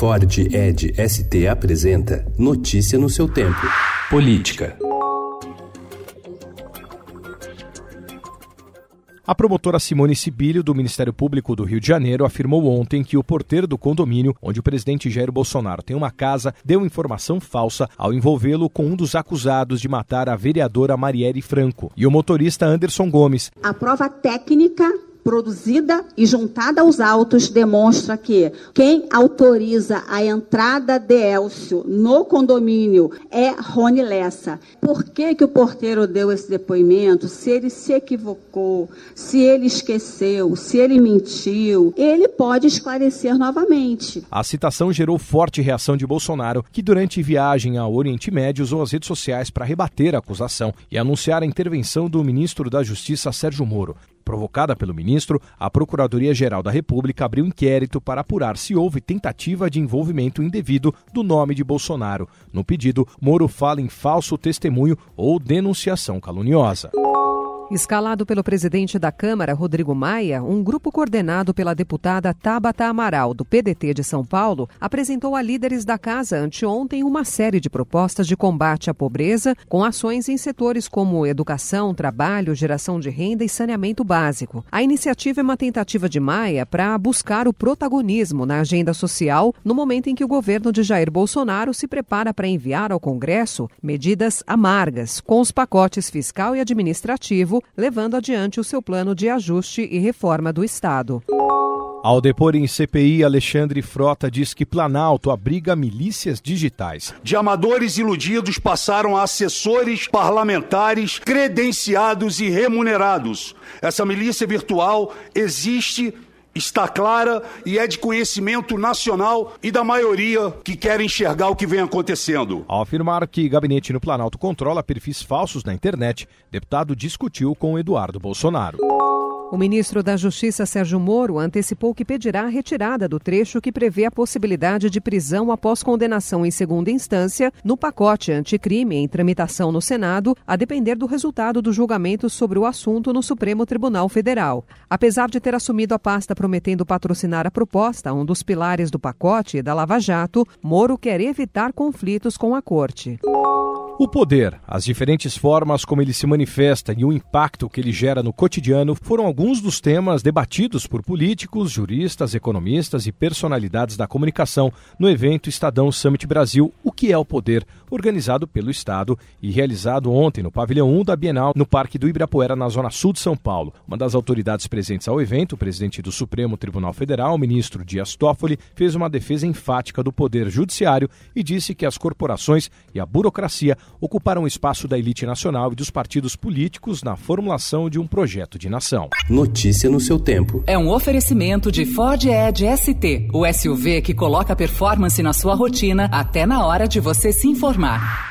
Ford Ed ST apresenta Notícia no seu tempo. Política. A promotora Simone Sibilho, do Ministério Público do Rio de Janeiro, afirmou ontem que o porteiro do condomínio, onde o presidente Jair Bolsonaro tem uma casa, deu informação falsa ao envolvê-lo com um dos acusados de matar a vereadora Marielle Franco e o motorista Anderson Gomes. A prova técnica produzida e juntada aos autos demonstra que quem autoriza a entrada de Elcio no condomínio é Rony Lessa. Por que, que o porteiro deu esse depoimento? Se ele se equivocou, se ele esqueceu, se ele mentiu, ele pode esclarecer novamente. A citação gerou forte reação de Bolsonaro, que durante viagem ao Oriente Médio usou as redes sociais para rebater a acusação e anunciar a intervenção do ministro da Justiça Sérgio Moro. Provocada pelo ministro, a Procuradoria-Geral da República abriu inquérito para apurar se houve tentativa de envolvimento indevido do nome de Bolsonaro. No pedido, Moro fala em falso testemunho ou denunciação caluniosa. Escalado pelo presidente da Câmara, Rodrigo Maia, um grupo coordenado pela deputada Tabata Amaral, do PDT de São Paulo, apresentou a líderes da casa anteontem uma série de propostas de combate à pobreza, com ações em setores como educação, trabalho, geração de renda e saneamento básico. A iniciativa é uma tentativa de Maia para buscar o protagonismo na agenda social no momento em que o governo de Jair Bolsonaro se prepara para enviar ao Congresso medidas amargas, com os pacotes fiscal e administrativo levando adiante o seu plano de ajuste e reforma do Estado. Ao depor em CPI, Alexandre Frota diz que Planalto abriga milícias digitais. De amadores iludidos passaram a assessores parlamentares credenciados e remunerados. Essa milícia virtual existe está clara e é de conhecimento nacional e da maioria que quer enxergar o que vem acontecendo. Ao afirmar que gabinete no Planalto controla perfis falsos na internet, deputado discutiu com Eduardo Bolsonaro. O ministro da Justiça, Sérgio Moro, antecipou que pedirá a retirada do trecho que prevê a possibilidade de prisão após condenação em segunda instância no pacote anticrime em tramitação no Senado, a depender do resultado do julgamento sobre o assunto no Supremo Tribunal Federal. Apesar de ter assumido a pasta prometendo patrocinar a proposta, um dos pilares do pacote da Lava Jato, Moro quer evitar conflitos com a corte. O poder, as diferentes formas como ele se manifesta e o impacto que ele gera no cotidiano foram alguns dos temas debatidos por políticos, juristas, economistas e personalidades da comunicação no evento Estadão Summit Brasil O que é o Poder, organizado pelo Estado e realizado ontem no pavilhão 1 da Bienal, no Parque do Ibirapuera, na zona sul de São Paulo. Uma das autoridades presentes ao evento, o presidente do Supremo Tribunal Federal, ministro Dias Toffoli, fez uma defesa enfática do poder judiciário e disse que as corporações e a burocracia ocuparam o espaço da elite nacional e dos partidos políticos na formulação de um projeto de nação. Notícia no seu tempo. É um oferecimento de Ford Edge ST, o SUV que coloca performance na sua rotina até na hora de você se informar.